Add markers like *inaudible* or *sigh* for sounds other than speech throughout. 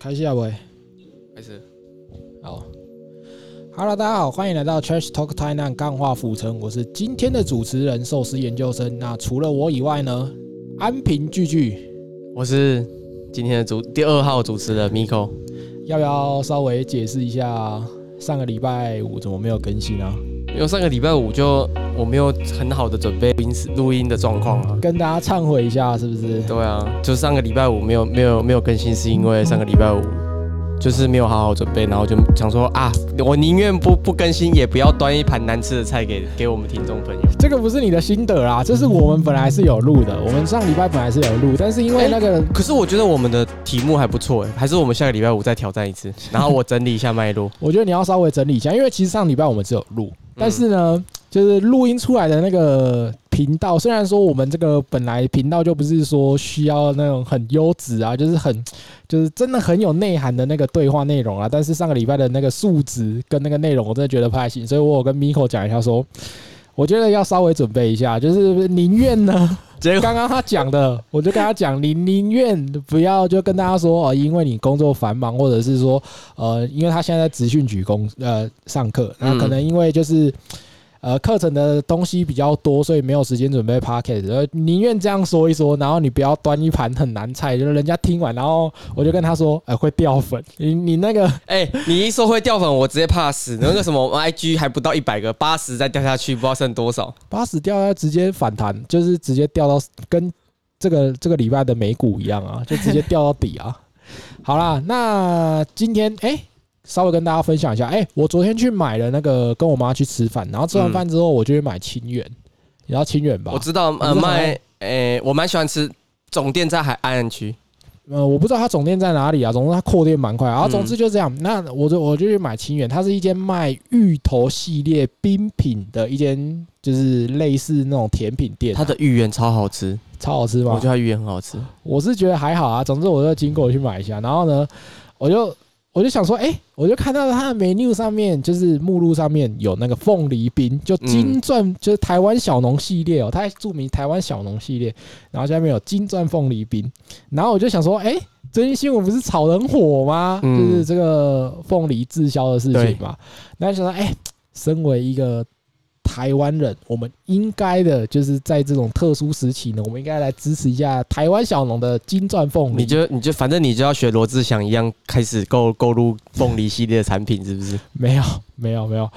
开始啊，喂，开始。好，Hello，大家好，欢迎来到 Trash Talk 台南钢化浮城，我是今天的主持人寿司研究生。那除了我以外呢，安平聚聚，我是今天的主第二号主持人 Miko，要不要稍微解释一下上个礼拜五怎么没有更新啊？因为上个礼拜五就我没有很好的准备录音录音的状况啊，跟大家忏悔一下，是不是？对啊，就上个礼拜五没有没有没有更新，是因为上个礼拜五就是没有好好准备，然后就想说啊，我宁愿不不更新，也不要端一盘难吃的菜给给我们听众朋友。这个不是你的心得啦，这是我们本来是有录的，我们上礼拜本来是有录，但是因为那个，可是我觉得我们的题目还不错哎，还是我们下个礼拜五再挑战一次，*laughs* 然后我整理一下脉络。我觉得你要稍微整理一下，因为其实上礼拜我们只有录。但是呢，就是录音出来的那个频道，虽然说我们这个本来频道就不是说需要那种很优质啊，就是很就是真的很有内涵的那个对话内容啊。但是上个礼拜的那个素质跟那个内容，我真的觉得不太行，所以我有跟 Miko 讲一下，说我觉得要稍微准备一下，就是宁愿呢。*laughs* 刚刚他讲的，我就跟他讲，你宁愿不要就跟大家说哦，因为你工作繁忙，或者是说呃，因为他现在在职训局工呃上课，那可能因为就是。呃，课程的东西比较多，所以没有时间准备 p o c a s t 呃，宁愿这样说一说，然后你不要端一盘很难菜，就是人家听完，然后我就跟他说，哎，会掉粉。*laughs* 你你那个，哎，你一说会掉粉，我直接 pass。那个什么 IG 还不到一百个，八十再掉下去，不知道剩多少。八十掉下直接反弹，就是直接掉到跟这个这个礼拜的美股一样啊，就直接掉到底啊。好啦，那今天哎。稍微跟大家分享一下，哎，我昨天去买了那个，跟我妈去吃饭，然后吃完饭之后，我就去买清远，你知道清远吧？我知道，呃，卖，诶，我蛮喜欢吃，总店在海岸区，呃，我不知道它总店在哪里啊，总之它扩店蛮快，然后总之就这样，那我就我就去买清远，它是一间卖芋头系列冰品的一间，就是类似那种甜品店，它的芋圆超好吃，超好吃吗？我觉得它芋圆很好吃，我是觉得还好啊，总之我就经过去买一下，然后呢，我就。我就想说，哎，我就看到它的 menu 上面，就是目录上面有那个凤梨冰，就金钻，就是台湾小农系列哦，它还注明台湾小农系列，然后下面有金钻凤梨冰，然后我就想说，哎，最近新闻不是炒很火吗？就是这个凤梨滞销的事情嘛，然后想到，哎，身为一个。台湾人，我们应该的就是在这种特殊时期呢，我们应该来支持一下台湾小农的金钻凤梨。你就你就反正你就要学罗志祥一样，开始购购入凤梨系列的产品，是不是？没有没有没有，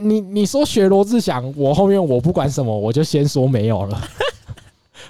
你你说学罗志祥，我后面我不管什么，我就先说没有了，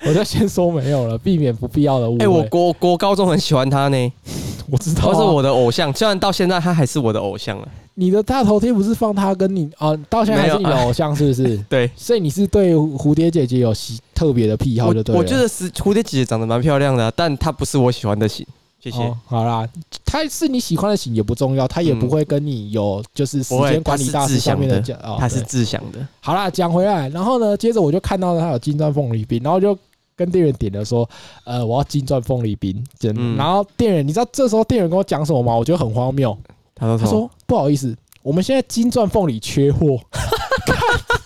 我就先说没有了，避免不必要的误会。哎，我国国高中很喜欢他呢。*laughs* 我知道他是我的偶像，虽然到现在他还是我的偶像了。你的大头贴不是放他跟你啊？到现在还是你的偶像是不是？*laughs* 对，所以你是对蝴蝶姐姐有喜特别的癖好，就对。我觉得是蝴蝶姐姐长得蛮漂亮的，但她不是我喜欢的型。谢谢。好啦，他是你喜欢的型也不重要，他也不会跟你有就是时间管理大师下面的讲哦。她是自想的。好啦，讲回来，然后呢，接着我就看到他有金钻凤梨冰，然后就。跟店员点了说，呃，我要金钻凤梨冰，真。然后店员，你知道这时候店员跟我讲什么吗？我觉得很荒谬。他说：“他说不好意思，我们现在金钻凤梨缺货。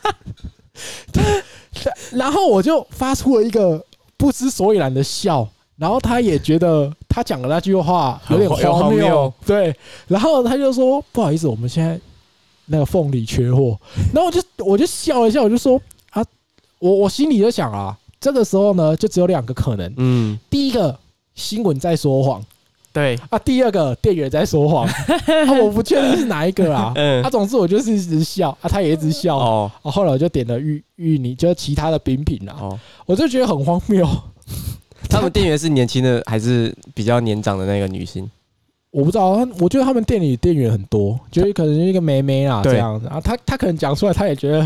*laughs* *laughs* ”然后我就发出了一个不知所以然的笑。然后他也觉得他讲的那句话有点荒谬。对。然后他就说：“不好意思，我们现在那个凤梨缺货。”然后我就我就笑了一下，我就说：“啊，我我心里就想啊。”这个时候呢，就只有两个可能。嗯，第一个新闻在说谎，对啊。第二个店员在说谎，*laughs* 我不确定是哪一个啊。*laughs* 嗯，啊，总之我就是一直笑啊，他也一直笑。哦，后来我就点了芋芋泥，就是其他的饼品啊。哦，我就觉得很荒谬。他们店员是年轻的还是比较年长的那个女性？我不知道，我觉得他们店里店员很多，就是可能一个妹妹啦这样子啊。她她可能讲出来，她也觉得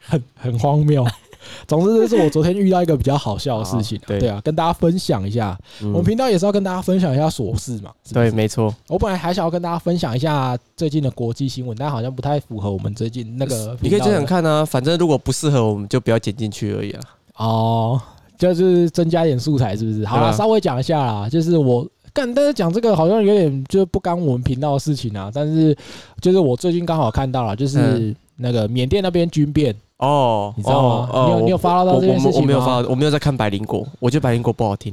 很很荒谬。*laughs* 总之，这是我昨天遇到一个比较好笑的事情，对啊，跟大家分享一下。我们频道也是要跟大家分享一下琐事嘛。对，没错。我本来还想要跟大家分享一下最近的国际新闻，但好像不太符合我们最近那个。你可以这样看啊，反正如果不适合，我们就不要剪进去而已啊。哦，就是增加点素材，是不是？好了，稍微讲一下啦。就是我干，但是讲这个好像有点就不干我们频道的事情啊。但是就是我最近刚好看到了，就是那个缅甸那边军变。哦，你知道吗？你有你有发到这件事情吗？我没有发，我没有在看百灵果，我觉得百灵果不好听。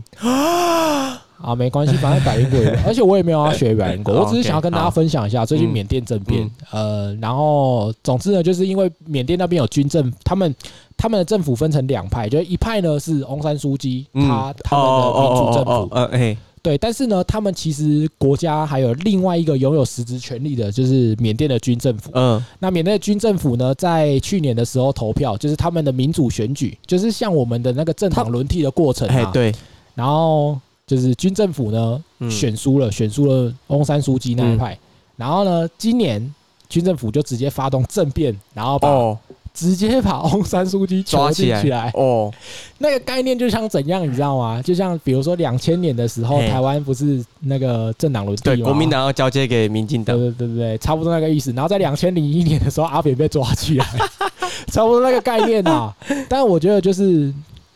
啊，没关系，反正百灵果，*laughs* 而且我也没有要学百灵果，哦我只是想要跟大家分享一下最近嗯缅甸政变，呃，然后总之呢，就是因为缅甸那边有军政，他们他们的政府分成两派，就是一派呢是翁山书记，他他们的民主政府，呃，哎，对，但是呢，他们其实国家还有另外一个拥有实质权利的，就是缅甸的军政府。嗯，那缅甸的军政府呢，在去年的时候投票，就是他们的民主选举，就是像我们的那个政党轮替的过程啊。，哎对，然后就是军政府呢嗯选输了，选输了翁山书记那一派。然后呢，今年军政府就直接发动政变，然后把、哦，直接把翁山书记抓起来起来。哦，那个概念就像怎样，你知道吗？就像比如说两千年的时候，台湾不是那个政党轮替对，国民党要交接给民进党，对对对对，差不多那个意思。然后在两千零一年的时候，阿扁被抓起来，*laughs* 差不多那个概念啊。但我觉得就是，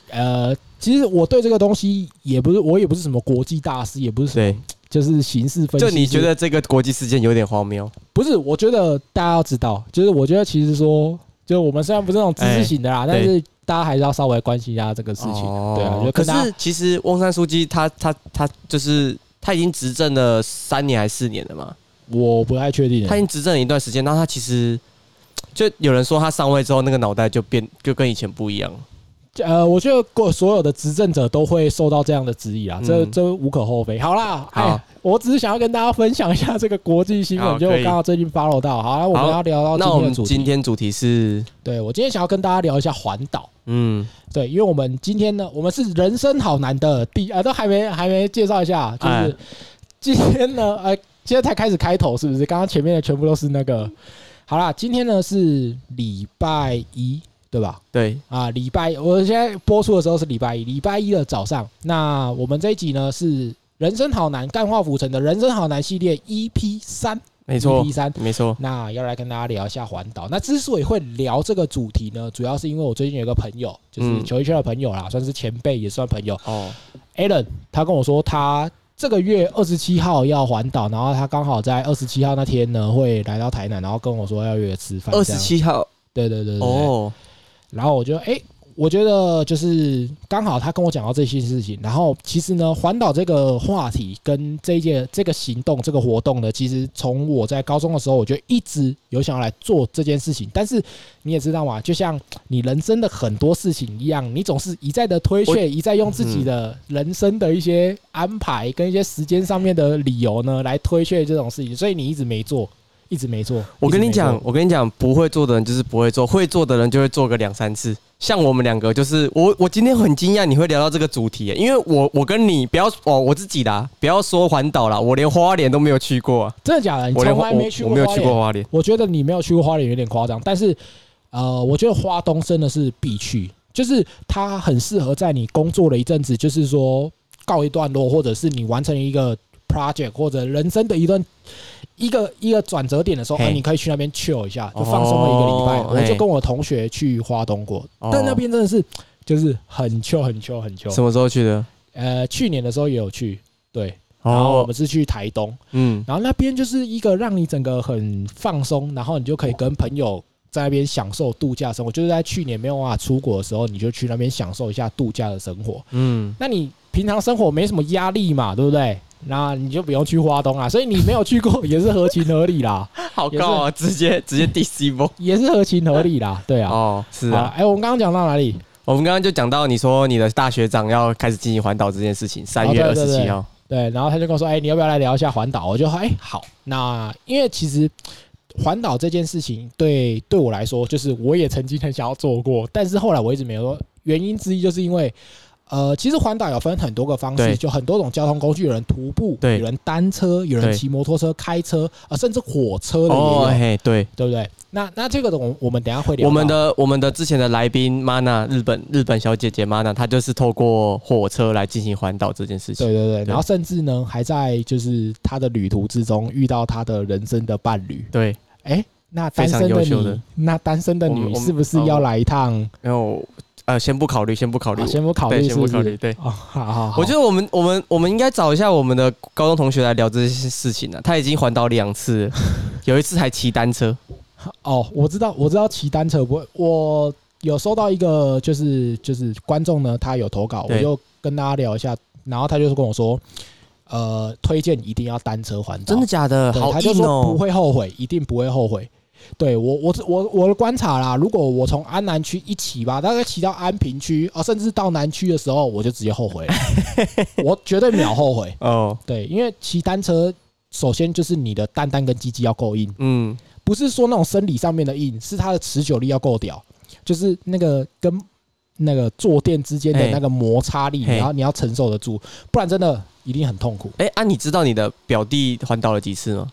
呃，其实我对这个东西也不是，我也不是什么国际大师，也不是什么对，就是形势分析。就你觉得这个国际事件有点荒谬？不是？我觉得大家要知道，就是我觉得其实说，就我们虽然不是那种知识型的啦，但是大家还是要稍微关心一下这个事情。对啊，可是其实翁山书记他他他就是他已经执政了三年还是四年了嘛？我不太确定。他已经执政了一段时间，然后他其实就有人说他上位之后那个脑袋就变就跟以前不一样。呃，我觉得过所有的执政者都会受到这样的质疑啊，这嗯这无可厚非。好啦，好哎，我只是想要跟大家分享一下这个国际新闻，就我刚刚好最近 follow 到。好了，我们要聊到今天的主题。今天主题是对我今天想要跟大家聊一下环岛。嗯对，因为我们今天呢，我们是人生好难的第啊，都还没还没介绍一下，就是哎今天呢，呃，今天才开始开头，是不是？刚刚前面的全部都是那个。好啦，今天呢是礼拜一，对吧？对啊，礼拜我现在播出的时候是礼拜一，礼拜一的早上。那我们这一集呢是《人生好难》干化浮城的《人生好难》系列 EP 三没错，EP 三。没错那要来跟大家聊一下环岛。那之所以会聊这个主题呢，主要是因为我最近有一个朋友，就是嗯球衣圈的朋友啦，算是前辈，也算朋友哦 Alan，他跟我说他。这个月二十七号要环岛，然后他刚好在二十七号那天呢会来到台南，然后跟我说要约吃饭。二十，七号对对对对对哦然后我就哎、我觉得就是刚好他跟我讲到这些事情，然后其实呢，环岛这个话题跟这一届这个行动、这个活动呢，其实从我在高中的时候，我就一直有想要来做这件事情。但是你也知道嘛，就像你人生的很多事情一样，你总是一再的推却，一再用自己的人生的一些安排跟一些时间上面的理由呢，来推却这种事情，所以你一直没做，一直没做。我跟你讲我跟你讲，不会做的人就是不会做，会做的人就会做个两三次。像我们两个，就是我，我今天很惊讶你会聊到这个主题耶，因为我我跟你不要哦，我自己啦，不要说环岛啦，我连花莲都没有去过啊，真的假的？你我连从来没去我我没有去过花莲，我觉得你没有去过花莲有点夸张，但是呃，我觉得花东真的是必去，就是它很适合在你工作了一阵子，就是说告一段落，或者是你完成一个 project 或者人生的一段一个一个转折点的时候，嘿哎，你可以去那边 chill 一下，就放松了一个礼拜。哦我就跟我同学去花东过，哦但那边真的是就是很 chill 很 chill 很 chill。什么时候去的？呃，去年的时候也有去，对，然后我哦们，是去台东。嗯，然后那边就是一个让你整个很放松，然后你就可以跟朋友在那边享受度假生活。就是在去年没有办法出国的时候，你就去那边享受一下度假的生活。嗯，那你平常生活没什么压力嘛，对不对？那你就不用去花东啊，*laughs* 所以你没有去过也是合情合理啦，*laughs* 好高啊，直接直接第 C 波。*laughs* 也是合情合理啦，对啊。哦，是啊，好哎，我们刚刚讲到哪里？我们刚刚就讲到你说你的大学长要开始进行环岛这件事情，三哦月二十七号。对，然后他就跟我说：“哎、你要不要来聊一下环岛？”我就说：“哎、好。”那因为其实环岛这件事情对对我来说，就是我也曾经很想要做过，但是后来我一直没有说。原因之一就是因为，呃，其实环岛有分很多个方式，就很多种交通工具，有人徒步，有人单车，有人对骑摩托车、开车，呃，甚至火车的也有，哦，对，对不对？那那这个的我我们等一下会聊。我们的我们的之前的来宾 Mana 日本日本小姐姐 Mana，她就是透过火车来进行环岛这件事情。对对对，对然后甚至呢，还在就是她的旅途之中遇到她的人生的伴侣。对，哎，那单身的你那单身的我们我们女是不是要来一趟？然后呃，先不考虑，先不考虑啊，先不考虑？先不考虑。对，哦，好好好，我觉得我们我们我们应该找一下我们的高中同学来聊这些事情呢、他已经环岛两次，*laughs* 有一次还骑单车。哦，我知道，我知道骑单车不会，我有收到一个就是就是观众呢，他有投稿，我就跟大家聊一下，然后他就是跟我说，呃，推荐一定要单车环岛。真的假的？对，好他就哦不！会后悔，一定不会后悔。对我，我我我的观察啦，如果我从安南区一骑吧，大概骑到安平区，啊，甚至到南区的时候，我就直接后悔了，*laughs* 我绝对秒后悔。哦，对，因为骑单车，首先就是你的蛋蛋跟鸡鸡要够硬，嗯，不是说那种生理上面的硬，是它的持久力要够屌，就是那个跟那个坐垫之间的那个摩擦力，嘿然后你要承受得住，不然真的一定很痛苦。哎，啊，你知道你的表弟环岛了几次吗？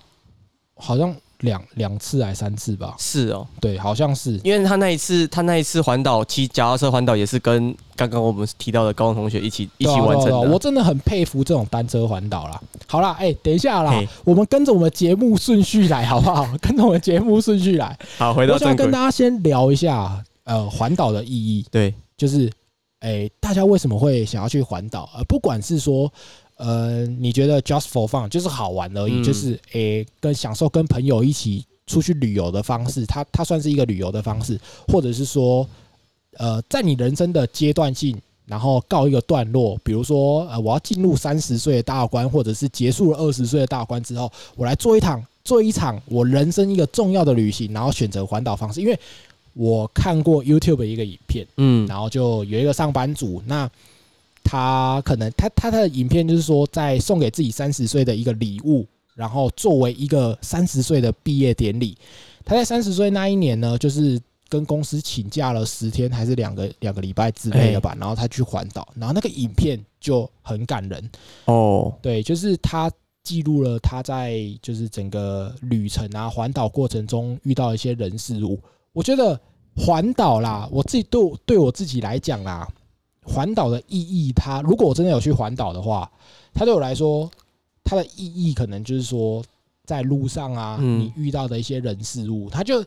好像两两次还三次吧？是哦，对，好像是。因为他那一次，他那一次环岛骑脚踏车环岛也是跟刚刚我们提到的高中同学一起一起完成的。我真的很佩服这种单车环岛啦。好啦，哎、等一下啦，我们跟着我们节目顺序来好不好？跟着我们节目顺序来。好，*laughs* *laughs* 回到我想跟大。家先聊一下，呃，环岛的意义，对，就是，哎、大家为什么会想要去环岛？呃，不管是说，呃，你觉得 just for fun 就是好玩而已，嗯就是哎、跟享受跟朋友一起出去旅游的方式，它它算是一个旅游的方式，或者是说，呃，在你人生的阶段性。然后告一个段落，比如说，呃，我要进入三十岁的大关，或者是结束了二十岁的大关之后，我来做一场做一场我人生一个重要的旅行，然后选择环岛方式。因为我看过 YouTube 的一个影片，嗯，然后就有一个上班族，那他可能他他的影片就是说，在送给自己三十岁的一个礼物，然后作为一个三十岁的毕业典礼，他在三十岁那一年呢，就是跟公司请假了十天还是两个两个礼拜之类的吧，然后他去环岛，然后那个影片就很感人，哦，对，就是他记录了他在就是整个旅程啊环岛过程中遇到一些人事物。我觉得环岛啦，我自己对我对我自己来讲啦，环岛的意义它，如果我真的有去环岛的话，它对我来说，它的意义可能就是说，在路上啊，嗯你遇到的一些人事物，它就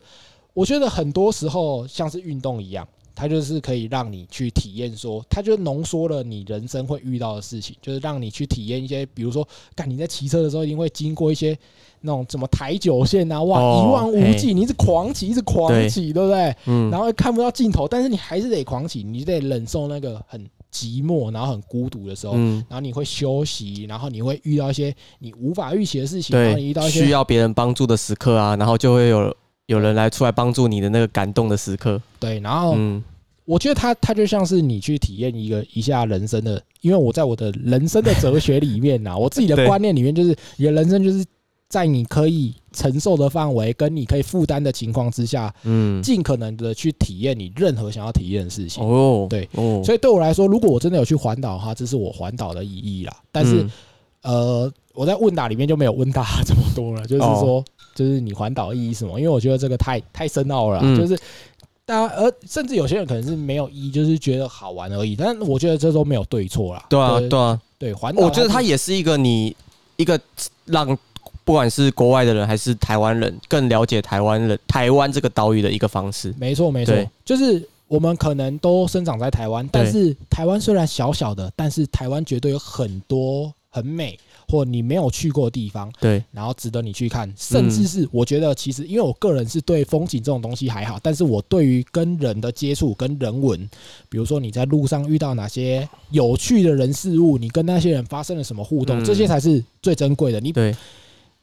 我觉得很多时候像是运动一样。它就是可以让你去体验，说它就浓缩了你人生会遇到的事情，就是让你去体验一些，比如说，干你在骑车的时候一定会经过一些那种什么台九线啊，哇，哦一望无际，你一直狂骑，一直狂骑，对。不对？嗯，然后看不到尽头，但是你还是得狂骑，你得忍受那个很寂寞，然后很孤独的时候，嗯，然后你会休息，然后你会遇到一些你无法预期的事情，然后你遇到，一些需要别人帮助的时刻啊，然后就会有有人来出来帮助你的那个感动的时刻。对，然后嗯，我觉得它它就像是你去体验一个一下人生的，因为我在我的人生的哲学里面呐，我自己的 *laughs* 观念里面就是，你的人生就是在你可以承受的范围跟你可以负担的情况之下，嗯，尽可能的去体验你任何想要体验的事情。哦，对哦，所以对我来说，如果我真的有去环岛的话，这是我环岛的意义啦。但是、嗯呃，我在问答里面就没有问大家这么多了，*laughs* 就是哦说，就是你环岛意义是什么？因为我觉得这个太太深奥了，嗯就是大家，而甚至有些人可能是没有意义，就是觉得好玩而已。但我觉得这都没有对错啦。对啊，对啊，对，环岛，我觉得它也是一个你一个让不管是国外的人还是台湾人更了解台湾人台湾这个岛屿的一个方式。没错没错，就是我们可能都生长在台湾，但是台湾虽然小小的，但是台湾绝对有很多很美或你没有去过的地方。对，然后值得你去看，甚至是我觉得其实因为我个人是对风景这种东西还好，但是我对于跟人的接触、跟人文，比如说你在路上遇到哪些有趣的人事物，你跟那些人发生了什么互动，嗯这些才是最珍贵的。你对，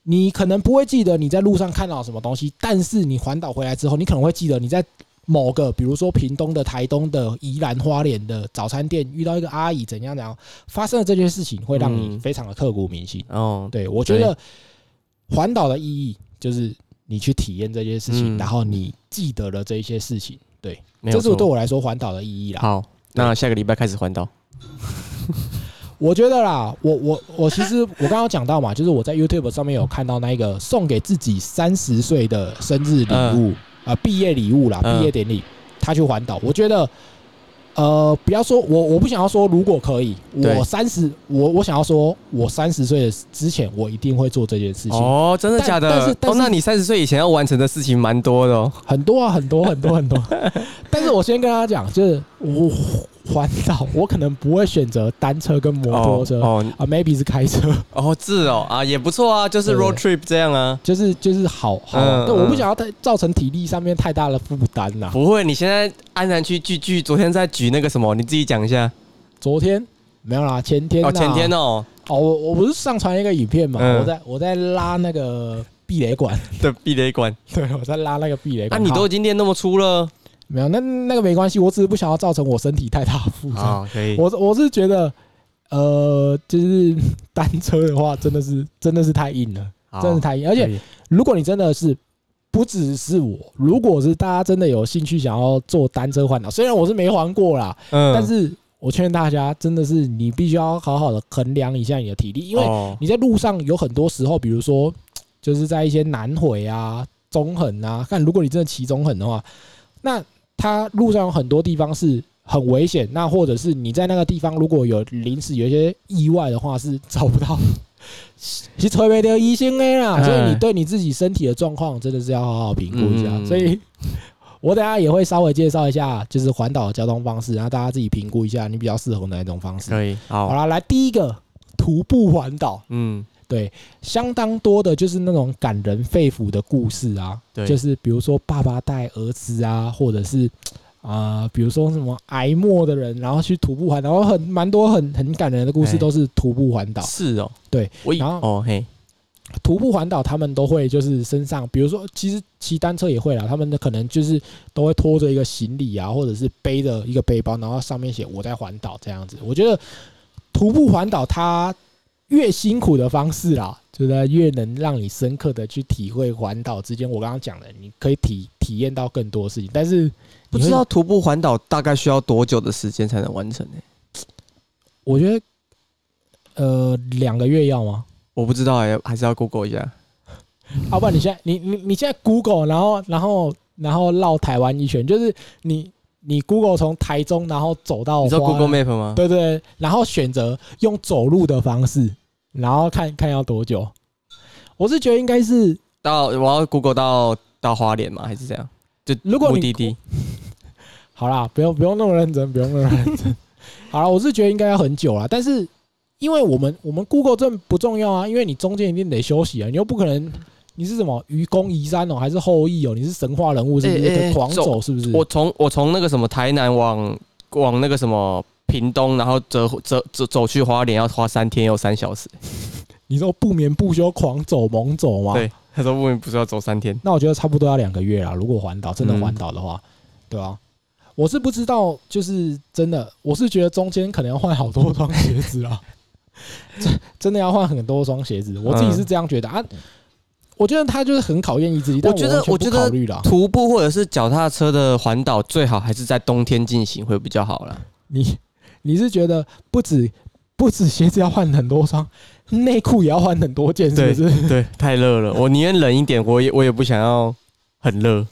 你可能不会记得你在路上看到什么东西，但是你环岛回来之后，你可能会记得你在某个，比如说屏东的、台东的、宜兰花莲的早餐店遇到一个阿姨怎样怎样发生了这件事情，会让你嗯非常的刻骨铭心。哦，对我觉得环岛的意义就是你去体验这些事情，嗯然后你记得了这一些事情。对，这是对错。我来说环岛的意义啦。好，那下个礼拜开始环岛。*laughs* 我觉得啦，我我我其实我刚刚有讲到嘛，就是我在 YouTube 上面有看到那个送给自己三十岁的生日礼物啊，毕业礼物啦，嗯毕业典礼，他去环岛，我觉得。呃，不要说我，我不想要说，如果可以，我三十，我我想要说，我三十岁的之前，我一定会做这件事情。哦，真的假的？但是但是哦，那你三十岁以前要完成的事情蛮多的哦。很多啊，很多很多很多。*laughs* 但是我先跟他讲，就是我环岛，我可能不会选择单车跟摩托车、哦啊，maybe 是开车，哦，是哦啊，也不错啊，*laughs* 就是 road trip 这样啊。就是就是好好，嗯对，我不嗯想要太造成体力上面太大的负担呐。不会，你现在安然去聚聚，昨天在举那个什么，你自己讲一下。昨天？没有啦，前天哦，前天哦，哦，我我不是上传一个影片嘛，嗯。我在我在拉那个避雷管，的避雷管。*laughs* 对我在拉那个避雷啊，管。你都已经练那么粗了没有，那那个没关系，我只是不想要造成我身体太大负担。啊，可以。我我是觉得，呃，就是 *laughs* 单车的话，真的是真的是太硬了，真的是太硬。而且如果你真的是不只是我，如果是大家真的有兴趣想要做单车环岛，虽然我是没环过啦，嗯但是我劝大家真的是你必须要好好的衡量一下你的体力，因为哦你在路上有很多时候，比如说就是在一些南回啊、中横啊，看如果你真的骑中横的话，那它路上有很多地方是很危险，那或者是你在那个地方如果有临时有一些意外的话，是找不到。是推没得医生的啦，嗯所以你对你自己身体的状况真的是要好好评估一下。嗯所以，我等下也会稍微介绍一下，就是环岛的交通方式，然后大家自己评估一下你比较适合哪一种方式。可以。好，好啦，来第一个徒步环岛，嗯，对，相当多的就是那种感人肺腑的故事啊，对就是比如说爸爸带儿子啊，或者是啊、比如说什么挨末的人，然后去徒步环岛，然后很蛮多很很感人的故事哎都是徒步环岛。是哦。对，我然后哦嘿，徒步环岛他们都会就是身上，比如说其实骑单车也会啦，他们的可能就是都会拖着一个行李啊，或者是背着一个背包，然后上面写我在环岛这样子。我觉得徒步环岛它越辛苦的方式啦，就是越能让你深刻的去体会环岛之间我刚刚讲的，你可以体体验到更多事情，但是不知道徒步环岛大概需要多久的时间才能完成呢？我觉得呃两个月要吗？我不知道哎，还是要 Google 一下。要不然你现在你你你现在 Google，然后然后然后绕台湾一圈，就是你你 Google 从台中然后走到你知道 Google Map 吗？对对，然后选择用走路的方式，然后看看要多久。我是觉得应该是，到我要 Google 到到花莲吗？还是这样？就如果你目的地好啦，不用不用那么认真，不用那么认真。好了，我是觉得应该要很久啦，但是因为我们我们 Google 这不重要啊，因为你中间一定得休息啊，你又不可能你是什么愚公移山哦，还是后羿哦，你是神话人物是不是？狂走走是不是？我从我从那个什么台南往往那个什么屏东，然后走走走走去花莲要花三天又三小时。*laughs* 你说不眠不休狂走猛走吗？对，他说不眠不休要走三天。那我觉得差不多要两个月啦。如果环岛真的嗯环岛的话，对啊，我是不知道，就是真的，我是觉得中间可能要换好多双鞋子啦，*laughs* 真真的要换很多双鞋子。我自己是这样觉得啊。我觉得他就是很考验意志力，但我觉得我觉得。徒步或者是脚踏车的环岛，最好还是在冬天进行会比较好啦。你你是觉得不止不止鞋子要换很多双，内裤也要换很多件，是不是？对，太热了，我宁愿冷一点，我也我也不想要很热。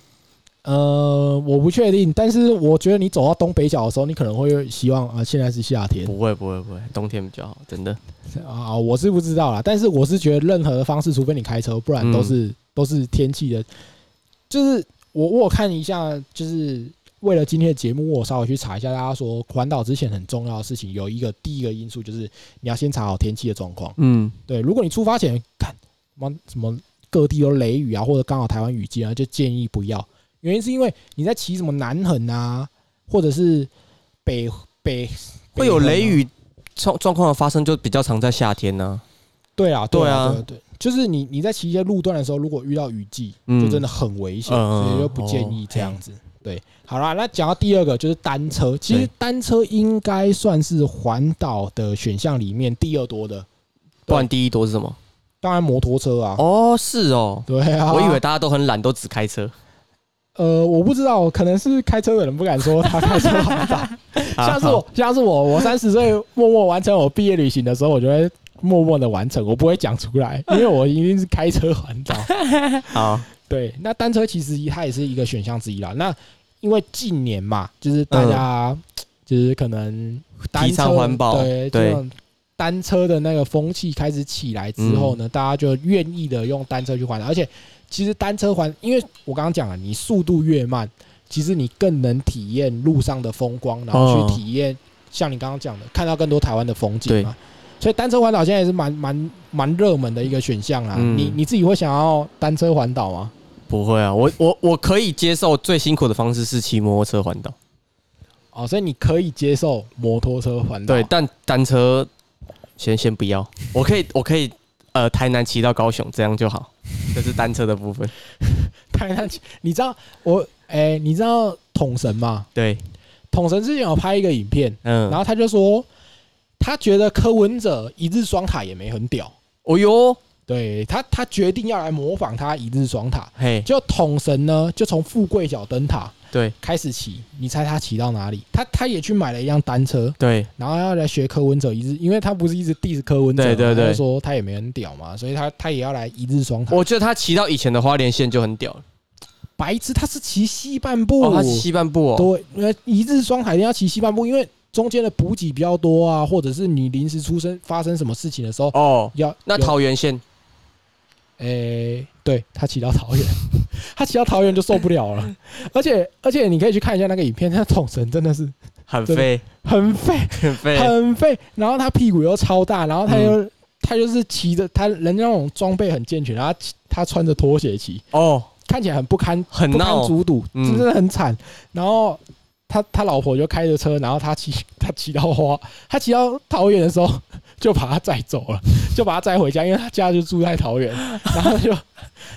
呃，我不确定，但是我觉得你走到东北角的时候，你可能会希望啊，现在是夏天，不会不会不会，冬天比较好，真的。啊，我是不知道啦，但是我是觉得任何的方式，除非你开车，不然都是、都是天气的。就是我我看一下，就是为了今天的节目，我稍微去查一下，大家说环岛之前很重要的事情，有一个第一个因素就是你要先查好天气的状况。嗯，对，如果你出发前看什么什么各地有雷雨啊，或者刚好台湾雨季啊，就建议不要。原因是因为你在骑什么南横啊，或者是北北会有雷。雨状状况的发生，就比较常在夏天呢、对啊，对啊对对，就是你你在骑一些路段的时候，如果遇到雨季，嗯就真的很危险，嗯所以就不建议这样子。对，好啦，那讲到第二个就是单车，其实单车应该算是环岛的选项里面第二多的，不然第一多是什么？当然摩托车啊，哦，是哦，对啊，我以为大家都很懒，都只开车。呃，我不知道，可能是开车的人不敢说他开车环岛，*laughs* 像是我，像是我，我三十岁默默完成我毕业旅行的时候，我就会默默的完成，我不会讲出来，因为我一定是开车环岛。*laughs* 好，对，那单车其实它也是一个选项之一啦。那因为近年嘛，就是大家、就是可能提倡车环保对对单车的那个风气开始起来之后呢，大家就愿意的用单车去环岛，而且其实单车环，因为我刚刚讲了，你速度越慢，其实你更能体验路上的风光，然后哦去体验像你刚刚讲的，看到更多台湾的风景嘛。所以单车环岛现在也是蛮蛮蛮热门的一个选项啦。嗯你你自己会想要单车环岛吗？不会啊，我我我可以接受最辛苦的方式是骑摩托车环岛，哦，所以你可以接受摩托车环岛。对，但单车先先不要，我可以我可以呃台南骑到高雄，这样就好。这是单车的部分。*laughs* 台南，你知道我哎、你知道统神吗？对，统神之前有拍一个影片，嗯，然后他就说他觉得柯文哲一日双塔也没很屌，哦哟，对他他决定要来模仿他一日双塔。嘿，就统神呢，就从富贵角灯塔对开始骑，你猜他骑到哪里？他他也去买了一辆单车，对，然后要来学柯文哲一日，因为他不是一直 diss 柯文哲嘛，对对对说他也没很屌嘛，所以他他也要来一日双塔。我觉得他骑到以前的花莲县就很屌了。白痴，他是骑西半部，哦，他是西半部哦。对，因为一日双塔一定要骑西半部，因为中间的补给比较多啊，或者是你临时出生发生什么事情的时候，哦，要那桃园县诶、对他骑到桃园，*laughs* 他骑到桃园就受不了了，*laughs* 而且而且你可以去看一下那个影片，他桶神真的是很废，很废，*laughs* 很废。很废，然后他屁股又超大，然后他又、他就是骑着他人家那种装备很健全，然后他骑他穿着拖鞋骑，哦，看起来很不堪很不堪很闹。卒睹，嗯真的很惨。然后他他老婆就开着车，然后他骑他骑到花，他骑到桃园的时候就把他载走了，就把他载回家，因为他家就住在桃园，然后就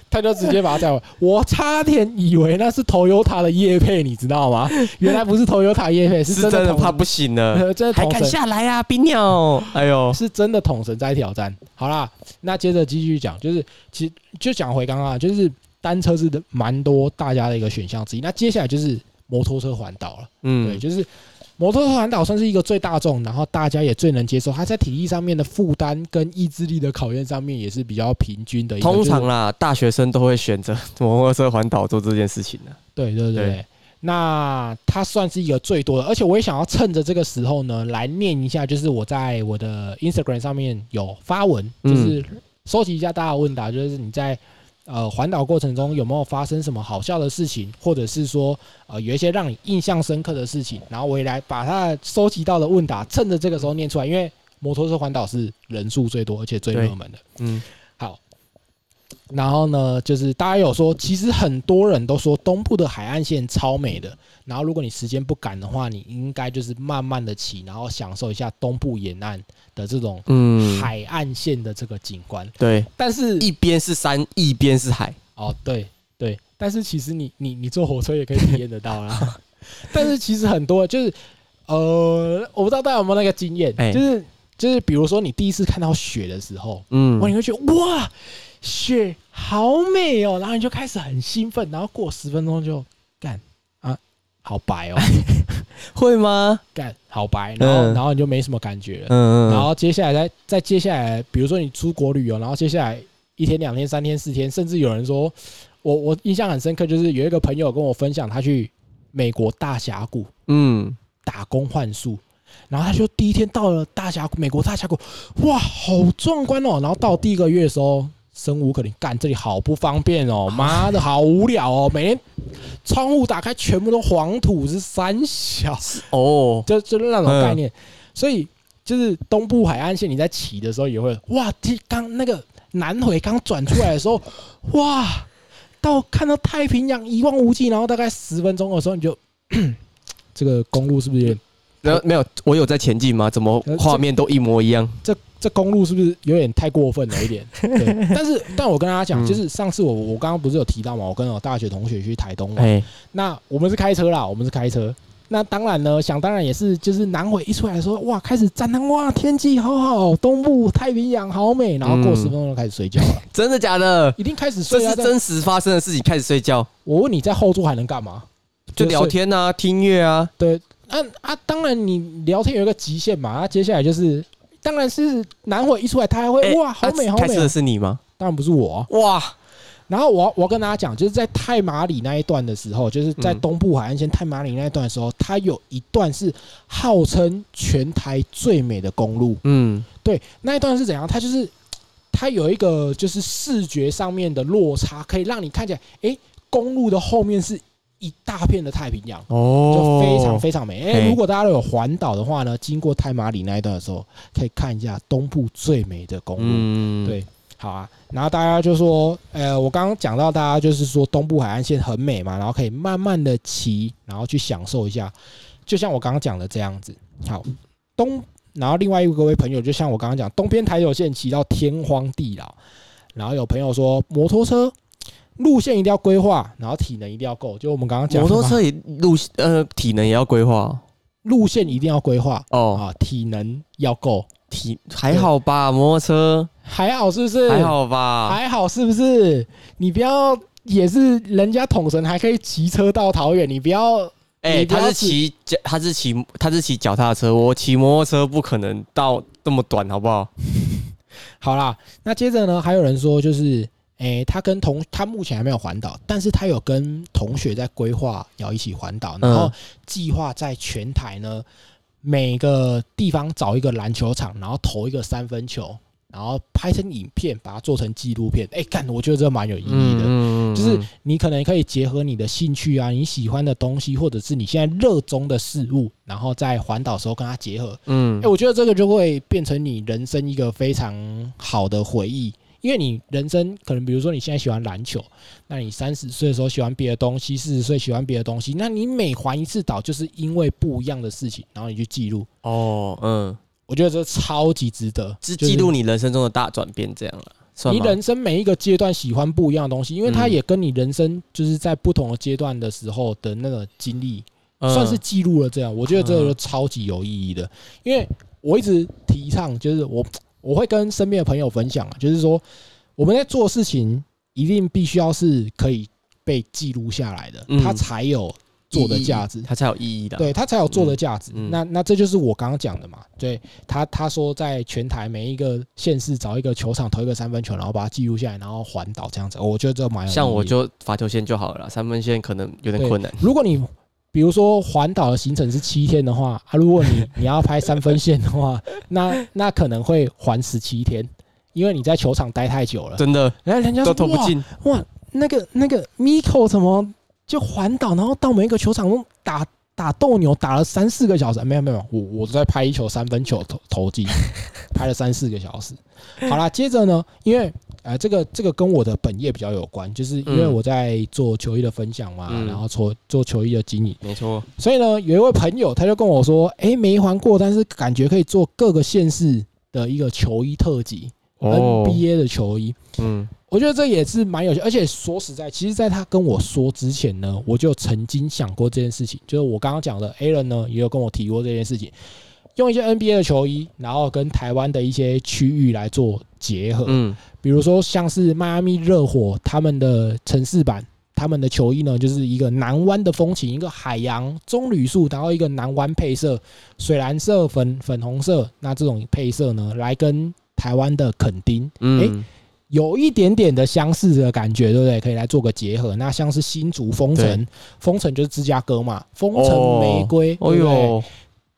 他就直接把他载回。我差点以为那是 Toyota 的叶配，你知道吗？原来不是 Toyota 叶配，是是真的统真的怕不行了，*laughs* 呃真的还敢下来啊，冰鸟！*laughs* 哎呦，是真的统神在挑战。好啦，那接着继续讲，就是其实就讲回刚刚啊，就是单车是蛮多大家的一个选项之一。那接下来就是摩托车环岛了，嗯对，嗯，就是摩托车环岛算是一个最大众，然后大家也最能接受。它在体力上面的负担跟意志力的考验上面也是比较平均的。通常啦，大学生都会选择摩托车环岛做这件事情的。对对对。对那它算是一个最多的，而且我也想要趁着这个时候呢，来念一下，就是我在我的 Instagram 上面有发文，嗯就是收集一下大家的问答，就是你在呃环岛过程中有没有发生什么好笑的事情，或者是说呃有一些让你印象深刻的事情，然后我也来把它收集到的问答，趁着这个时候念出来，因为摩托车环岛是人数最多而且最热门的。嗯，好，然后呢，就是大家有说，其实很多人都说东部的海岸线超美的。然后如果你时间不赶的话，你应该就是慢慢的骑，然后享受一下东部沿岸的这种嗯，海岸线的这个景观。对，但是一边是山，一边是海。哦，对对，但是其实你你你坐火车也可以体验得到啦。*laughs* 但是其实很多就是呃，我不知道大家有没有那个经验，哎就是就是比如说你第一次看到雪的时候，嗯哇，，你会觉得哇，雪好美哦，然后你就开始很兴奋，然后过十分钟就干啊，好白哦，*laughs* 会吗？干好白，然后、嗯然后你就没什么感觉了。嗯然后接下来再再接下来，比如说你出国旅游，然后接下来一天、两天、三天、四天，甚至有人说，我我印象很深刻，就是有一个朋友跟我分享，他去美国大峡谷嗯，打工换宿，然后他就第一天到了大峡谷，美国大峡谷，哇，好壮观哦！然后到第一个月的时候，生无可恋，干这里好不方便哦，*laughs* 妈的好无聊哦，每天窗户打开全部都黄土是三小。时，*laughs* 哦，就就是那种概念，所以就是东部海岸线你在骑的时候也会，哇，这刚那个南回刚转出来的时候，哇，到看到太平洋一望无际，然后大概十分钟的时候，你就 *clears throat* 这个公路是不是有点然后没有，我有在前进吗？怎么画面都一模一样？这这公路是不是有点太过分了一点？*laughs* 对，但是但我跟大家讲，嗯就是上次我我刚刚不是有提到嘛，我跟我大学同学去台东玩，哎，那我们是开车啦，我们是开车。那当然呢，想当然也是，就是南回一出来说，哇，开始赞叹，哇，天气好好，东部太平洋好美，然后过嗯十分钟就开始睡觉了，真的假的？一定开始睡啊。这是真实发生的事情，开始睡觉我问你在后座还能干嘛？就聊天啊，听音乐啊。对，啊啊，当然你聊天有一个极限嘛，那接下来就是，当然是南火一出来，他还会、哎哇，好美好美、开车的啊，是你吗？当然不是我、啊。哇，然后我要我要跟大家讲，就是在太马里那一段的时候，就是在嗯东部海岸线太马里那一段的时候，它有一段是号称全台最美的公路。嗯，对，那一段是怎样？它就是它有一个就是视觉上面的落差，可以让你看起来，诶，公路的后面是一大片的太平洋。哦就非常非常美。哎、嘿如果大家都有环岛的话呢，经过太马里那一段的时候，可以看一下东部最美的公路。嗯，对好啊，然后大家就说，呃，我刚刚讲到大家就是说东部海岸线很美嘛，然后可以慢慢的骑，然后去享受一下，就像我刚刚讲的这样子。好，东然后另外一位朋友，就像我刚刚讲，东边台九线骑到天荒地老，然后有朋友说摩托车路线一定要规划，然后体能一定要够，就我们刚刚讲的摩托车也路呃体能也要规划路线一定要规划哦，啊，体能要够，体还好吧？摩托车还好是不是？还好吧？还好是不是？你不要也是人家统神还可以骑车到桃园，你不要哎、他是骑脚，他是骑，他是骑脚踏车，我骑摩托车不可能到这么短，好不好？*laughs* 好啦。那接着呢，还有人说就是。诶，他跟同他目前还没有环岛，但是他有跟同学在规划要一起环岛，然后嗯计划在全台呢每个地方找一个篮球场，然后投一个三分球，然后拍成影片，把它做成纪录片。哎，干，我觉得这蛮有意义的。嗯就是你可能可以结合你的兴趣啊，你喜欢的东西，或者是你现在热衷的事物，然后在环岛时候跟它结合。嗯哎、我觉得这个就会变成你人生一个非常好的回忆，因为你人生可能比如说你现在喜欢篮球，那你三十岁的时候喜欢别的东西，四十岁喜欢别的东西，那你每环一次岛，就是因为不一样的事情，然后你去记录。哦，嗯，我觉得这超级值得，就是记录你人生中的大转变，这样了，你人生每一个阶段喜欢不一样的东西，因为它嗯也跟你人生就是在不同的阶段的时候的那个经历，嗯算是记录了。这样，我觉得这个就超级有意义的。因为我一直提倡，就是我我会跟身边的朋友分享啊，就是说我们在做事情一定必须要是可以被记录下来的，嗯它才有做的价值。它才有意义的。，对它才有做的价值。那那这就是我刚刚讲的嘛。对他他说在全台每一个县市找一个球场投一个三分球，然后把它记录下来，然后环岛这样子。我觉得这蛮像我就罚球线就好了，三分线可能有点困难。*laughs* 如果你比如说环岛的行程是七天的话，啊，如果你 *laughs* 你要拍三分线的话，那那可能会环十七天，因为你在球场待太久了。真的然后人家都说哇投不进，哇，那个那个 Miko 怎么就环岛，然后到每一个球场都打打斗牛，打了三四个小时？没有没有，我我在拍一球三分球投投进，拍了三四个小时。好啦，接着呢，因为呃这个这个跟我的本业比较有关，就是因为嗯。我在做球衣的分享嘛，嗯。然后做做球衣的经营，没错。所以呢，有一位朋友他就跟我说，诶，没环过，但是感觉可以做各个县市的一个球衣特辑、哦，NBA 的球衣。嗯。我觉得这也是蛮有趣，而且说实在，其实在他跟我说之前呢，我就曾经想过这件事情，就是我刚刚讲的 Aaron 呢，也有跟我提过这件事情，用一些 NBA 的球衣，然后跟台湾的一些区域来做结合，嗯比如说像是迈阿密热火他们的城市版。他们的球衣呢，就是一个南湾的风情，一个海洋棕榈树，然后一个南湾配色，水蓝色、粉粉红色，那这种配色呢，来跟台湾的垦丁嗯，有一点点的相似的感觉，对不对？可以来做个结合。那像是新竹风城，风城就是芝加哥嘛，风城玫瑰，哦对不对呦，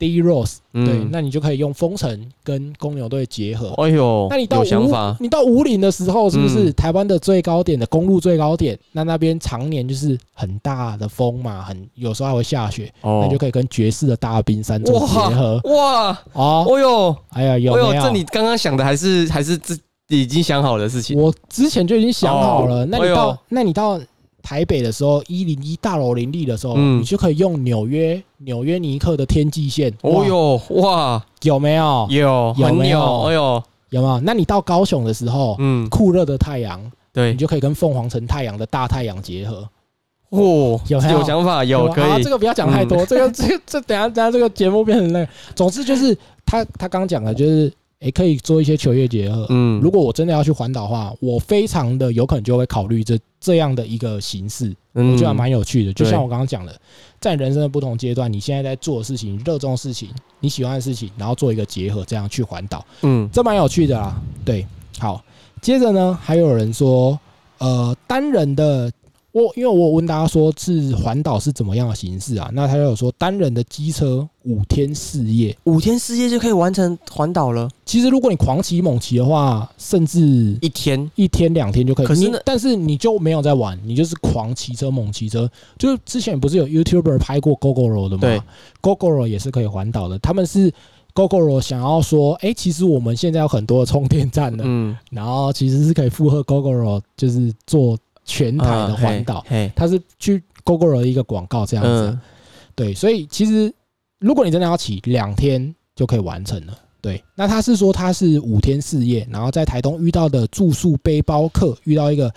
D Rose，嗯对，那你就可以用风城跟公牛队结合。哎呦，那你到五法，你到五岭的时候，是不是嗯台湾的最高点的公路最高点？那那边常年就是很大的风嘛，很有时候还会下雪，那哦就可以跟爵士的大冰山做结合哇，哦。哎呦，哎呀，有？这你刚刚想的还是还是自已经想好的事情？我之前就已经想好了。哦那你到、哎那你到台北的时候，一零一大楼林立的时候，嗯你就可以用纽约纽约尼克的天际线。哦呦，哇，有没有？有有没有哎呦，有没有？那你到高雄的时候，嗯，酷热的太阳，对你，就可以跟凤凰城太阳的大太阳结合。哦，有有有想法，有可以好这，个不要讲太多，这个这个这等下等下这个节目变成那个。总之就是他他刚讲的，就是也可以做一些球业结合。嗯如果我真的要去环岛的话，我非常的有可能就会考虑这这样的一个形式，我嗯觉得还蛮有趣的。就像我刚刚讲的，在人生的不同阶段，你现在在做的事情、热衷的事情、你喜欢的事情，然后做一个结合，这样去环岛，嗯这蛮有趣的啦。对，好，接着呢，还有人说，呃，单人的。我因为我有问大家说是环岛是怎么样的形式啊？那他就有说单人的机车五天四夜，五天四夜就可以完成环岛了，其实如果你狂骑猛骑的话，甚至一天，一天两天就可以。可是那但是你就没有在玩，你就是狂骑车猛骑车。就是之前不是有 YouTuber 拍过 GoGoRo 的对吗？GoGoRo 也是可以环岛的。他们是 GoGoRo 想要说，哎、其实我们现在有很多的充电站了，嗯，然后其实是可以负荷 GoGoRo，就是做全台的环岛。啊嘿，它是去的一个广告这样子对，所以其实如果你真的要骑两天就可以完成了。对，那他是说他是五天四夜，然后在台东遇到的住宿背包客，遇到一个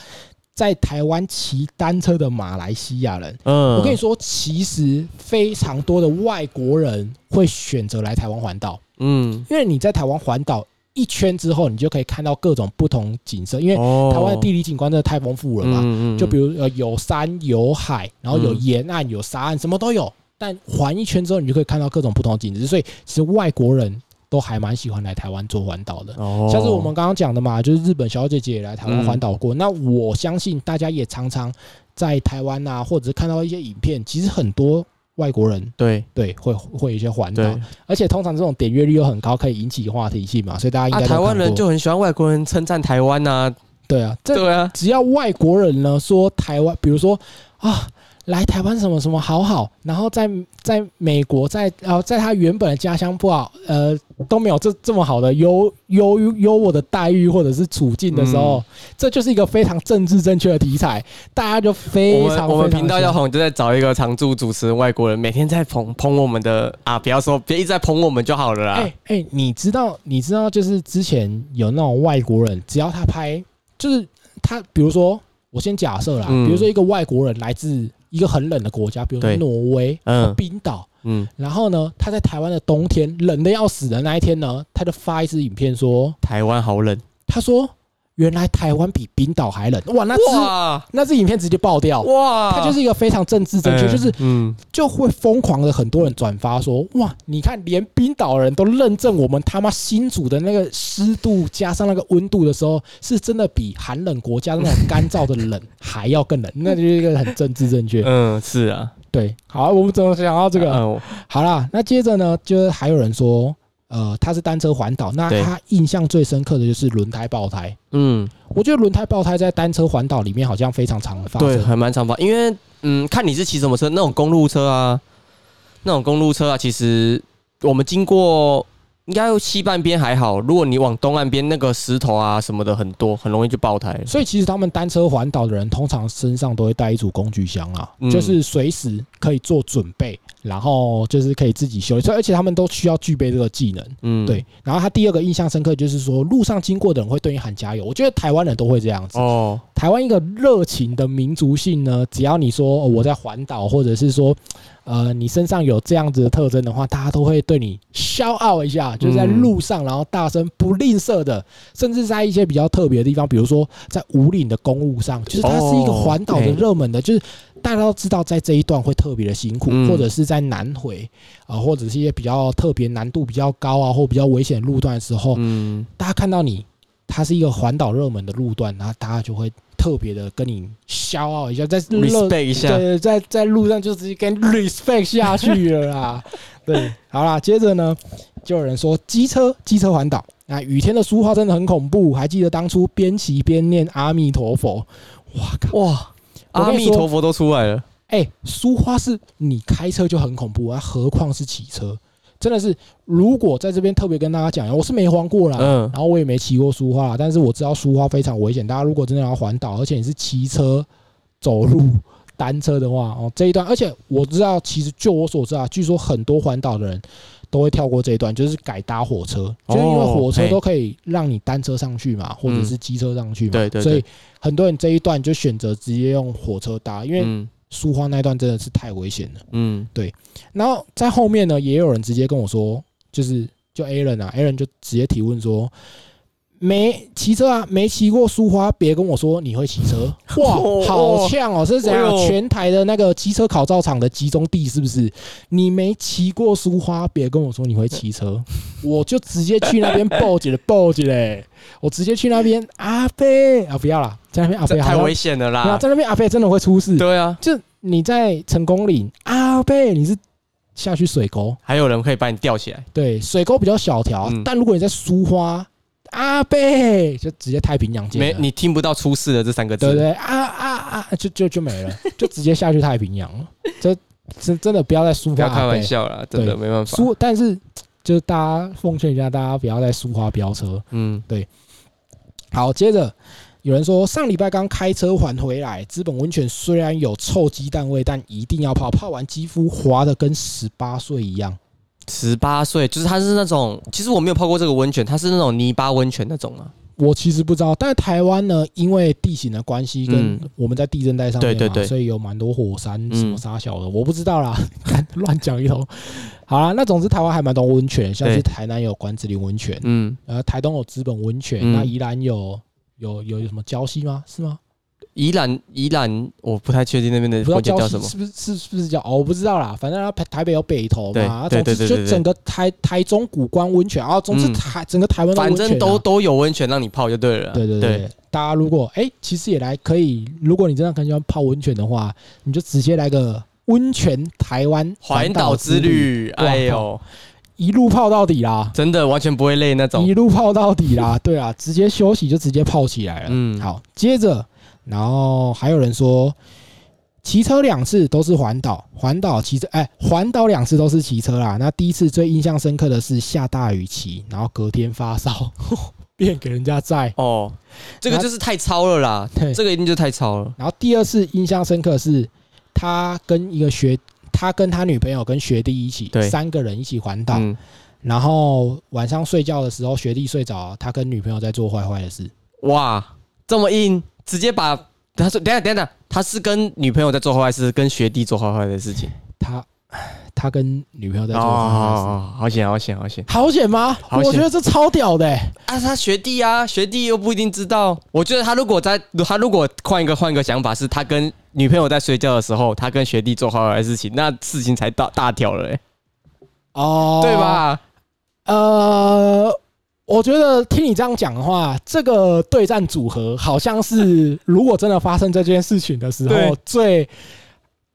在台湾骑单车的马来西亚人。嗯，我跟你说，其实非常多的外国人会选择来台湾环岛，嗯，因为你在台湾环岛一圈之后，你就可以看到各种不同景色，因为哦台湾的地理景观真的太丰富了嘛。嗯就比如呃有山有海，然后有嗯沿岸有沙岸，什么都有。但环一圈之后，你就可以看到各种不同的景致，所以其实外国人都还蛮喜欢来台湾做环岛的。哦像是我们刚刚讲的嘛，就是日本小姐姐也来台湾环岛过。那我相信大家也常常在台湾啊，或者是看到一些影片，其实很多外国人对。对会会有一些环岛，而且通常这种点阅率又很高，可以引起话题性嘛，所以大家应啊，该都台湾人就很喜欢外国人称赞台湾呐，对啊，这对啊，只要外国人呢说台湾，比如说啊，来台湾什么什么好好，然后在在美国，在呃，在他原本的家乡不好，呃，都没有这这么好的优优优渥的待遇或者是处境的时候，这就是一个非常政治正确的题材，大家就非我们常我们频道要红，就在找一个常驻主持人外国人，每天在捧捧我们的啊，不要说别一直在捧我们就好了啦。哎哎、你知道你知道就是之前有那种外国人，只要他拍，就是他比如说我先假设啦，嗯比如说一个外国人来自一个很冷的国家，比如说挪威、嗯冰岛。嗯，然后呢，他在台湾的冬天冷的要死的那一天呢，他就发一支影片说，台湾好冷。他说原来台湾比冰岛还冷，哇，那支那支影片直接爆掉，哇，他就是一个非常政治正确，哎就是嗯，就会疯狂的很多人转发说，哇，你看连冰岛人都认证我们他妈新竹的那个湿度加上那个温度的时候，是真的比寒冷国家那种干燥的冷 *laughs* 还要更冷，那就是一个很政治正确。嗯，是啊，对，好，我们怎么想到这个？嗯，好啦，那接着呢，就是还有人说，呃，他是单车环岛，那对他印象最深刻的就是轮胎爆胎。嗯，我觉得轮胎爆胎在单车环岛里面好像非常常发对，生。还蛮常发，因为嗯，看你是骑什么车，那种公路车啊，那种公路车啊，其实我们经过应该西半边还好，如果你往东岸边那个石头啊什么的很多，很容易就爆胎。所以其实他们单车环岛的人，通常身上都会带一组工具箱啊，嗯就是随时可以做准备，然后就是可以自己修理。所以而且他们都需要具备这个技能。嗯，对，然后他第二个印象深刻就是说，路上经过的人会对你喊加油。我觉得台湾人都会这样子。哦，台湾一个热情的民族性呢，只要你说、哦我在环岛，或者是说，呃，你身上有这样子的特征的话，大家都会对你消傲一下，就是在路上，然后大声不吝啬的，甚至在一些比较特别的地方，比如说在五岭的公路上，就是它是一个环岛的哦热门的，就是大家都知道在这一段会特别的辛苦，嗯。或者是在南回啊、或者是一些比较特别难度比较高啊，或比较危险路段的时候，嗯，大家看到你，它是一个环岛热门的路段，然后大家就会特别的跟你骄傲一下，在一下，对，在在路上就直接跟 respect 下去了啦。*laughs* 对，好啦，接着呢，就有人说机车机车环岛，那雨天的书画真的很恐怖，还记得当初边骑边念阿弥陀佛，哇靠！哇，阿弥陀佛都出来了，哎、苏花是你开车就很恐怖啊，何况是骑车？真的是，如果在这边特别跟大家讲，我是没环过啦，嗯。然后我也没骑过苏花，但是我知道苏花非常危险。大家如果真的要环岛，而且你是骑车、走路、单车的话，哦，这一段，而且我知道，其实就我所知啊，据说很多环岛的人都会跳过这一段，就是改搭火车，就是因为火车都可以让你单车上去嘛，或者是机车上去嘛，对。所以很多人这一段就选择直接用火车搭，因为嗯苏花那一段真的是太危险了。嗯，对然后在后面呢，也有人直接跟我说，就是就 Aaron 啊，Aaron 就直接提问说，没骑车啊，没骑过苏花，别跟我说你会骑车，*laughs* 哇，好呛哦！这是怎样？全台的那个机车考照厂的集中地是不是？你没骑过苏花，别跟我说你会骑车，*laughs* 我就直接去那边报警了，报警嘞！我直接去那边阿飞啊，不要啦，在那边阿飞太危险了没有啦，在那边阿飞真的会出事。对啊，就你在成功岭阿贝，你是下去水沟，还有人可以把你吊起来，对，水沟比较小条，嗯但如果你在苏花阿贝，就直接太平洋见，没你听不到出事的这三个字，对不对？啊啊啊，就就就没了，就直接下去太平洋了。*laughs* 这真真的不要再苏不要开玩笑了，真的没办法，苏，但是就是大家奉劝一下，大家不要再苏花飙车。嗯，对好，接着有人说，上礼拜刚开车还回来，资本温泉虽然有臭鸡蛋味，但一定要泡，泡完肌肤滑的跟十八岁一样。十八岁，就是他是那种，其实我没有泡过这个温泉，它是那种泥巴温泉那种啊。我其实不知道，但是台湾呢，因为地形的关系，跟嗯我们在地震带上面嘛，对对对所以有蛮多火山嗯什么沙小的，我不知道啦，*laughs* 乱讲一通。好啦，那总之台湾还蛮多温泉，像是台南有关子岭温泉，嗯，呃，台东有资本温泉，嗯那宜兰有有有有什么礁溪吗？是吗？宜兰宜兰，我不太确定那边的不知道礁温泉叫什么。是不是是是不是叫哦？我不知道啦，反正它台台北有北投对嘛，啊对总之对对对就整个台台中古关温泉，然后总之嗯台整个台湾的反温泉啊正都都有温泉让你泡就对了啦。对对对，大家如果哎、其实也来可以，如果你真的很喜欢泡温泉的话，你就直接来个温泉台湾环岛之，旅，哇哎呦，一路泡到底啦，真的完全不会累那种一。路泡到底啦，对啊，直接休息就直接泡起来了。嗯好，接着，然后还有人说。骑车两次都是环岛，环岛骑车，哎，环岛两次都是骑车啦。那第一次最印象深刻的是下大雨骑，然后隔天发烧，*laughs* 便给人家载。哦，这个就是太超了啦，对这个一定就太超了。然后第二次印象深刻是，他跟一个学，他跟他女朋友跟学弟一起，对三个人一起环岛。嗯，然后晚上睡觉的时候，学弟睡着，他跟女朋友在做坏坏的事。哇，这么硬，直接把他说，等一下等下，他是跟女朋友在做坏事，跟学弟做坏坏的事情。他他跟女朋友在做坏事，哦，好险好险好险！好险吗？好我觉得这超屌的、欸。啊，他学弟啊，学弟又不一定知道。我觉得他如果在，他如果换一个换一个想法，是他跟女朋友在睡觉的时候，他跟学弟做坏坏的事情，那事情才大大条了、欸，哦，对？吧？呃，我觉得听你这样讲的话，这个对战组合好像是如果真的发生这件事情的时候最。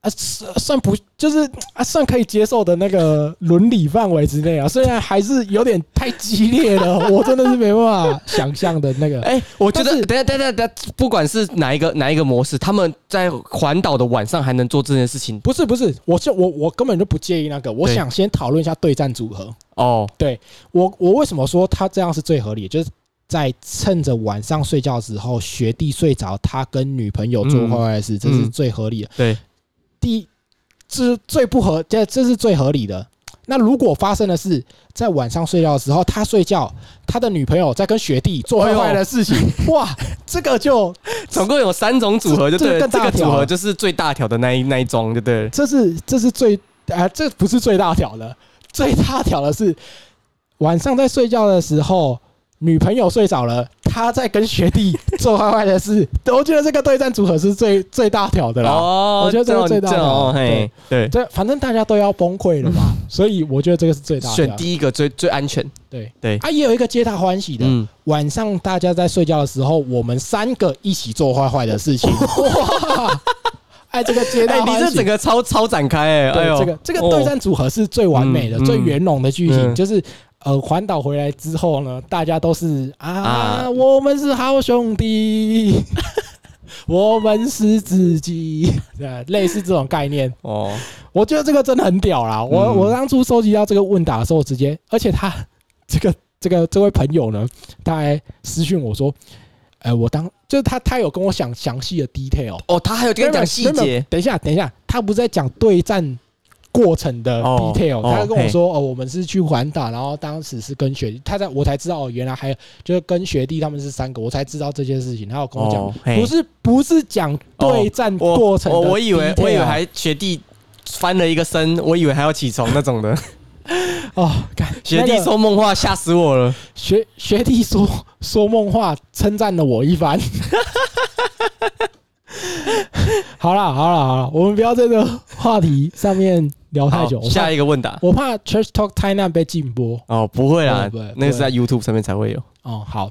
啊，算算不就是啊，算可以接受的那个伦理范围之内啊，虽然还是有点太激烈了，我真的是没办法想象的那个。哎、我觉得等下等下等下，不管是哪一个哪一个模式，他们在环岛的晚上还能做这件事情不是不是，我就我我根本就不介意那个，我想先讨论一下对战组合。哦，对我我为什么说他这样是最合理的？就是在趁着晚上睡觉的时候，学弟睡着，他跟女朋友做坏坏事，这是最合理的。对，第一，这是最不合，这这是最合理的。那如果发生的是在晚上睡觉的时候，他睡觉，他的女朋友在跟学弟做坏坏的事情，哇，*laughs* 这个就总共有三种组合，就对了，这个组合就是最大条的那一那一桩，就对了。这是这是最啊、这不是最大条的，最大条的是晚上在睡觉的时候，女朋友睡着了，他在跟学弟做坏坏的事。*laughs* 我觉得这个对战组合是最最大条的啦。哦我觉得这个最大条嘿，对，这反正大家都要崩溃了嘛，*laughs* 所以我觉得这个是最大的选。第一个最最安全。对对啊，也有一个皆大欢喜的，嗯，晚上大家在睡觉的时候，我们三个一起做坏坏的事情。*laughs* 哇！哎，这个皆哎，大欢喜。你这整个超超展开哎，哎对，呦，这个这个对战组合是最完美的、嗯最圆融的剧情，嗯就是呃环岛回来之后呢，大家都是啊，啊。我们是好兄弟，*laughs* 我们是知己，*laughs* 对，类似这种概念。哦，我觉得这个真的很屌啦！我、嗯。我当初收集到这个问答的时候，直接，而且他 *laughs* 这个这个这位朋友呢，他还私讯我说，呃，我当就是他他有跟我讲详细的 detail，哦，他还有跟你讲细节，等一下，等一下，他不是在讲对战过程的哦 detail，、哦他跟我说哦，我们是去环岛，然后当时是跟学弟，他在我才知道哦，原来还有就是跟学弟他们是三个，我才知道这件事情。他有跟我讲，哦不是不是讲对战过程的我我以为我以为还学弟翻了一个身，我以为还要起床那种的。*laughs* 哦，看学弟说梦话，吓死我了。学学弟说说梦话，称赞了我一番。*laughs* 好了好了好了，我们不要在这个话题上面聊太久，下一个问答。我怕 Church Talk 太难被禁播。哦，不会啦不会不会，那个是在 YouTube 上面才会有。哦，好。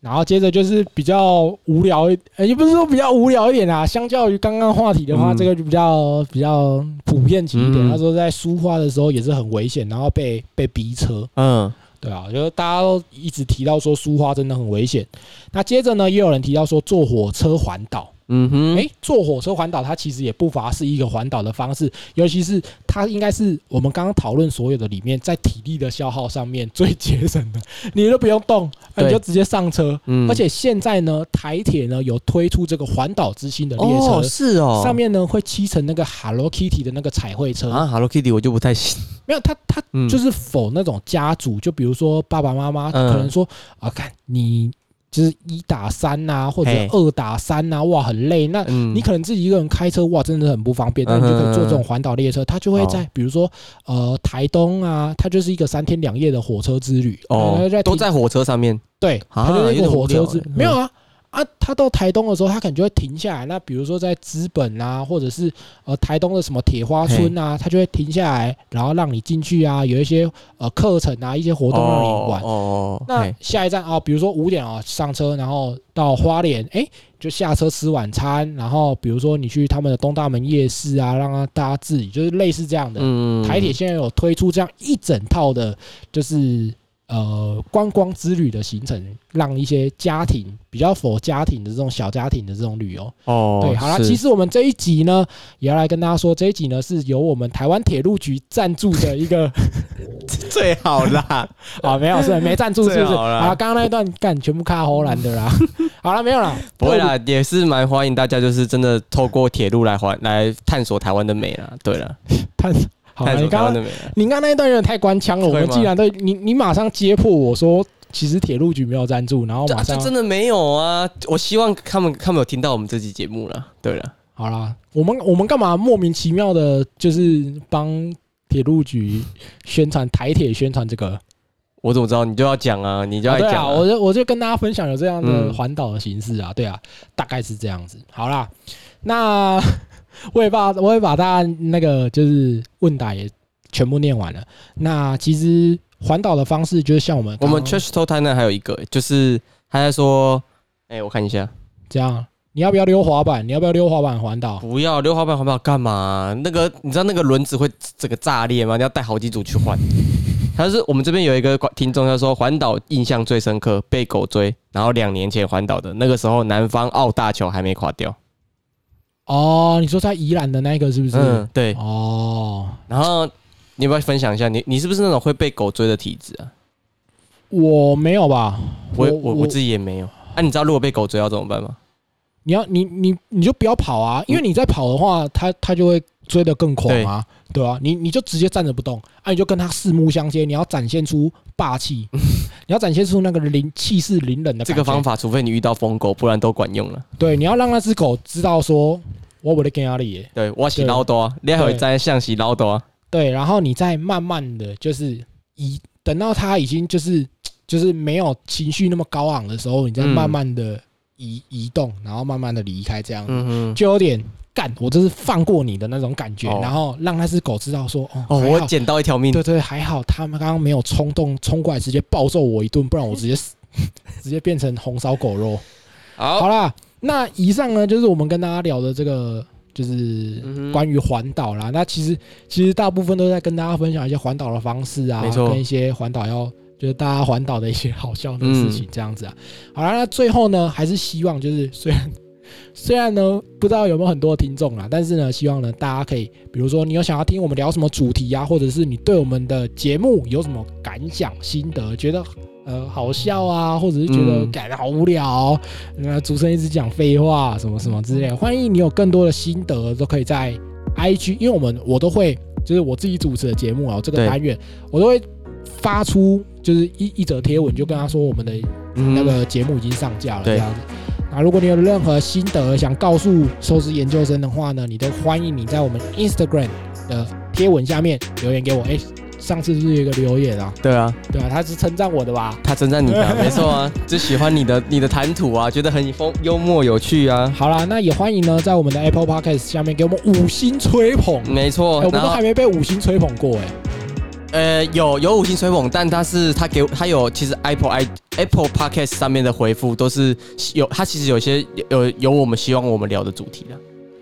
然后接着就是比较无聊一，呃也不是说比较无聊一点啊。相较于刚刚话题的话，嗯这个就比较比较普遍级一点。嗯他说在抒发的时候也是很危险，然后被被逼车。嗯，对啊，就是大家都一直提到说抒发真的很危险。那接着呢，也有人提到说坐火车环岛，嗯哼，哎，坐火车环岛，它其实也不乏是一个环岛的方式，尤其是它应该是我们刚刚讨论所有的里面，在体力的消耗上面最节省的，你都不用动，你就直接上车。嗯。而且现在呢，台铁呢有推出这个环岛之星的列车，哦是哦，上面呢会漆成那个 Hello Kitty 的那个彩绘车。啊，Hello Kitty 我就不太行，*laughs* 没有，它它嗯。就是否那种家族，就比如说爸爸妈妈嗯。可能说啊，看你就是一打三呐、或者二打三呐、哇，很累。那嗯你可能自己一个人开车，哇，真的很不方便。那你就可以坐这种环岛列车，它就会在比如说呃台东啊，它就是一个三天两夜的火车之旅哦都在火车上面，对，啊它就是一个火车之没有啊。啊，他到台东的时候，他可能就会停下来。那比如说在资本啊，或者是呃台东的什么铁花村啊，他就会停下来，然后让你进去啊，有一些呃课程啊，一些活动让你玩。哦哦，那下一站啊，比如说五点啊上车，然后到花莲，哎，就下车吃晚餐，然后比如说你去他们的东大门夜市啊，让他大家自己就是类似这样的。嗯台铁现在有推出这样一整套的，就是呃观光之旅的行程，让一些家庭比较否家庭的这种小家庭的这种旅游。哦，对，好了，其实我们这一集呢，也要来跟大家说，这一集呢是由我们台湾铁路局赞助的一个 *laughs* 最好啦，*laughs* 啊，没有是没赞助是不是？好啦啊，刚刚那一段干全部卡荷兰的啦。*laughs* 好了，没有啦，不会啦，也是蛮欢迎大家，就是真的透过铁路来环来探索台湾的美啦。对了，探好你刚刚。你刚刚那一段有点太官腔了，我们既然都你你马上揭破我说，其实铁路局没有赞助，然后马上真的没有啊！我希望他们他们有听到我们这期节目了。对了，好啦，我们我们干嘛莫名其妙的，就是帮铁路局宣传台铁宣传这个？我怎么知道你就要讲啊？你就要讲啊。我就我就跟大家分享有这样的嗯环岛的形式啊，对啊，大概是这样子。好啦，那我也把我也把大家那个就是问答也全部念完了。那其实环岛的方式就是像我们我们刚刚 Church t o t a 呢还有一个，就是他在说，哎，我看一下，这样，你要不要溜滑板？你要不要溜滑板环岛？不要溜滑板环岛干嘛？那个你知道那个轮子会整个炸裂吗？你要带好几组去换。他是我们这边有一个听众，他说环岛印象最深刻，被狗追，然后两年前环岛的那个时候，南方澳大桥还没垮掉。哦，你说在宜兰的那个是不是？嗯，对。哦，然后你要不要分享一下，你你是不是那种会被狗追的体质啊？我没有吧？我我我自己也没有。啊，你知道如果被狗追要怎么办吗？你要你你你就不要跑啊，因为你在跑的话，它它就会追得更狂啊，对吧、你你就直接站着不动，啊，你就跟它四目相接，你要展现出霸气，*laughs* 你要展现出那个凌气势凌人的法，这个方法，除非你遇到疯狗，不然都管用了。对，你要让那只狗知道说，我不得跟压力耶，对，我洗捞多啊，你还会在象洗捞多啊。对，然后你再慢慢的就是移，等到它已经就是就是没有情绪那么高昂的时候，你再嗯慢慢的移、移动，然后慢慢的离开这样子。嗯。就有点干，我就是放过你的那种感觉，哦然后让那只狗知道说，哦，哦，我捡到一条命。对对，还好他们刚刚没有冲动冲过来，直接暴揍我一顿，不然我直接死，*laughs* 直接变成红烧狗肉。好好，啦，那以上呢就是我们跟大家聊的这个，就是关于环岛啦。那其实其实大部分都在跟大家分享一些环岛的方式啊，跟一些环岛要。就是大家环岛的一些好笑的事嗯情，这样子啊。好了，那最后呢，还是希望就是 *laughs* 虽然虽然呢不知道有没有很多听众啦，但是呢，希望呢大家可以，比如说你有想要听我们聊什么主题啊，或者是你对我们的节目有什么感想心得，觉得呃好笑啊，或者是觉得感觉好无聊、哦，那、主持人一直讲废话什么什么之类的，欢迎你有更多的心得都可以在 IG，因为我们我都会就是我自己主持的节目啊，这个对单元我都会发出就是一一则贴文，就跟他说我们的嗯那个节目已经上架了，这样子。那如果你有任何心得想告诉收视研究生的话呢，你都欢迎你在我们 Instagram 的贴文下面留言给我。哎，上次是有一个留言啊？对啊，对啊，他是称赞我的吧？他称赞你的，*laughs* 没错啊，就喜欢你的你的谈吐啊，觉得很风幽默有趣啊，好啦，那也欢迎呢，在我们的 Apple Podcast 下面给我们五星吹捧。没错哎。我们都还没被五星吹捧过哎。呃有有五星吹捧，但他是他给他有其实 Apple i Apple Podcast 上面的回复都是有他其实有些有有我们希望我们聊的主题的，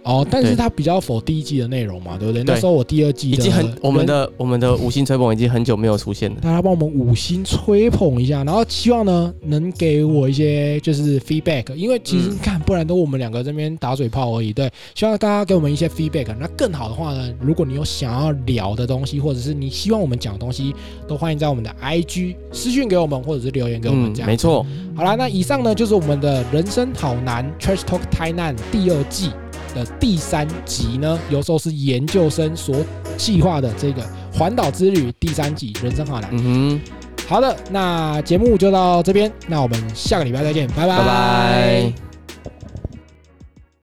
哦，但是对它比较否第一季的内容嘛，对不对？对那时候我第二季已经很我们的我们的五星吹捧已经很久没有出现了。大家帮我们五星吹捧一下，然后希望呢能给我一些就是 feedback，因为其实看，不然都我们两个这边打嘴炮而已。对，希望大家给我们一些 feedback。那更好的话呢，如果你有想要聊的东西，或者是你希望我们讲的东西，都欢迎在我们的 IG 私讯给我们，或者是留言给我们嗯这，样。没错，好啦，那以上呢就是我们的人生好难 Trash Talk 台南第二季的第三集呢，由寿司研究生所计划的这个环岛之旅第三集人生好难。嗯好的，那节目就到这边，那我们下个礼拜再见，拜拜，拜拜。